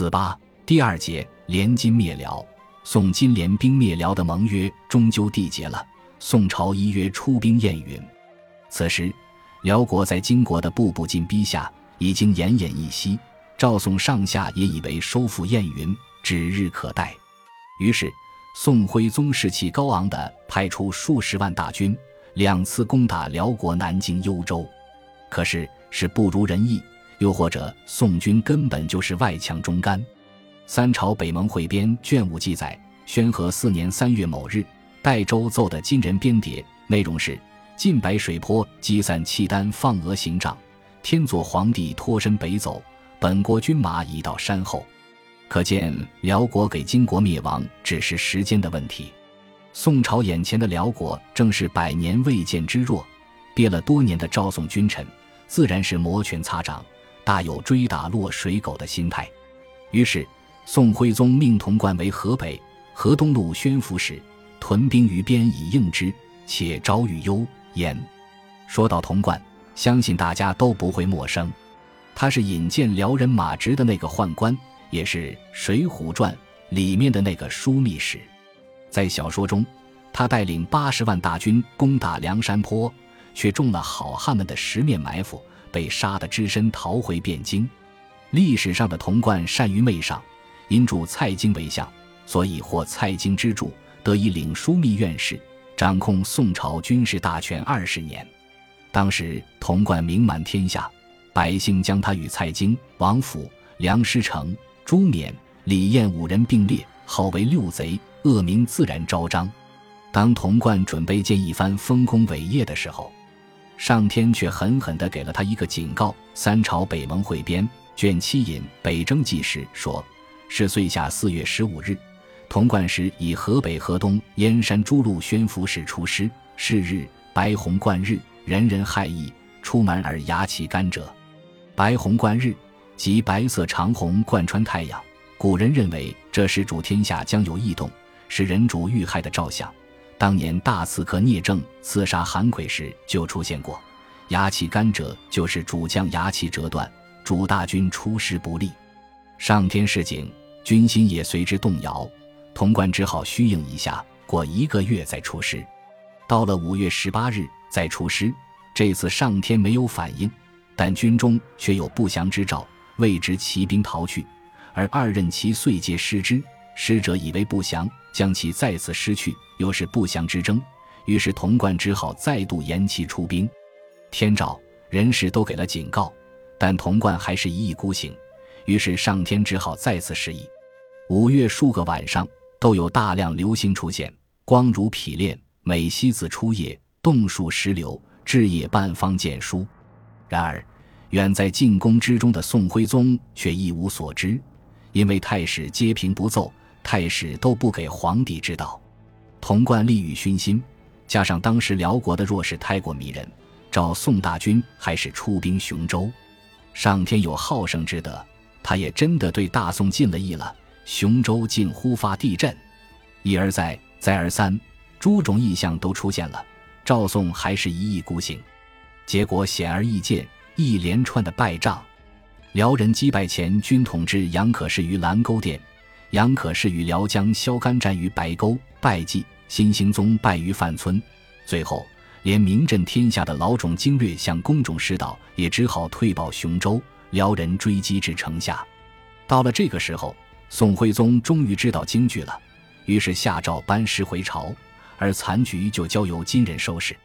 四八第二节，联金灭辽。宋金联兵灭辽的盟约终究缔结了。宋朝依约出兵燕云。此时，辽国在金国的步步进逼下，已经奄奄一息。赵宋上下也以为收复燕云指日可待。于是，宋徽宗士气高昂地派出数十万大军，两次攻打辽国南京、幽州。可是，是不如人意。又或者，宋军根本就是外强中干。三朝北盟汇编卷五记载：宣和四年三月某日，代州奏的金人编牒，内容是：晋白水坡积散契丹放鹅行帐，天佐皇帝脱身北走，本国军马已到山后。可见辽国给金国灭亡只是时间的问题。宋朝眼前的辽国正是百年未见之弱，憋了多年的赵宋君臣，自然是摩拳擦掌。大有追打落水狗的心态，于是宋徽宗命童贯为河北、河东路宣抚使，屯兵于边以应之，且招与幽燕。说到童贯，相信大家都不会陌生，他是引荐辽人马直的那个宦官，也是《水浒传》里面的那个枢密使。在小说中，他带领八十万大军攻打梁山坡，却中了好汉们的十面埋伏。被杀得只身逃回汴京。历史上的童贯善于媚上，因助蔡京为相，所以获蔡京之助，得以领枢密院事，掌控宋朝军事大权二十年。当时童贯名满天下，百姓将他与蔡京、王府、梁师成、朱冕、李彦五人并列，号为六贼，恶名自然昭彰。当童贯准备建一番丰功伟业的时候，上天却狠狠地给了他一个警告。三朝北盟汇编卷七引北征纪实说：是岁下四月十五日，童贯时以河北河东燕山诸路宣抚使出师。是日，白虹贯日，人人骇异，出门而牙起甘蔗。白虹贯日，即白色长虹贯穿太阳。古人认为这是主天下将有异动，是人主遇害的兆象。当年大刺客聂政刺杀韩奎时就出现过，牙起甘蔗就是主将牙起折断，主大军出师不利，上天示警，军心也随之动摇。潼关只好虚应一下，过一个月再出师。到了五月十八日再出师，这次上天没有反应，但军中却有不祥之兆，未知骑兵逃去，而二任其遂皆失之。使者以为不祥，将其再次失去，又是不祥之争。于是童贯只好再度延期出兵。天照、人事都给了警告，但童贯还是一意孤行。于是上天只好再次示意。五月数个晚上，都有大量流星出现，光如匹练，每夕子出夜，洞数石流，至夜半方见书。然而，远在进宫之中的宋徽宗却一无所知，因为太史皆平不奏。太史都不给皇帝知道，童贯利欲熏心，加上当时辽国的弱势太过迷人，赵宋大军还是出兵雄州。上天有好生之德，他也真的对大宋尽了意了。雄州竟忽发地震，一而再，再而三，诸种异象都出现了。赵宋还是一意孤行，结果显而易见，一连串的败仗。辽人击败前军统制杨可士于蓝沟店。杨可是与辽将萧干战于白沟，败绩；新兴宗败于范村，最后连名震天下的老种经略向宫中师道，也只好退保雄州。辽人追击至城下，到了这个时候，宋徽宗终于知道京剧了，于是下诏班师回朝，而残局就交由金人收拾。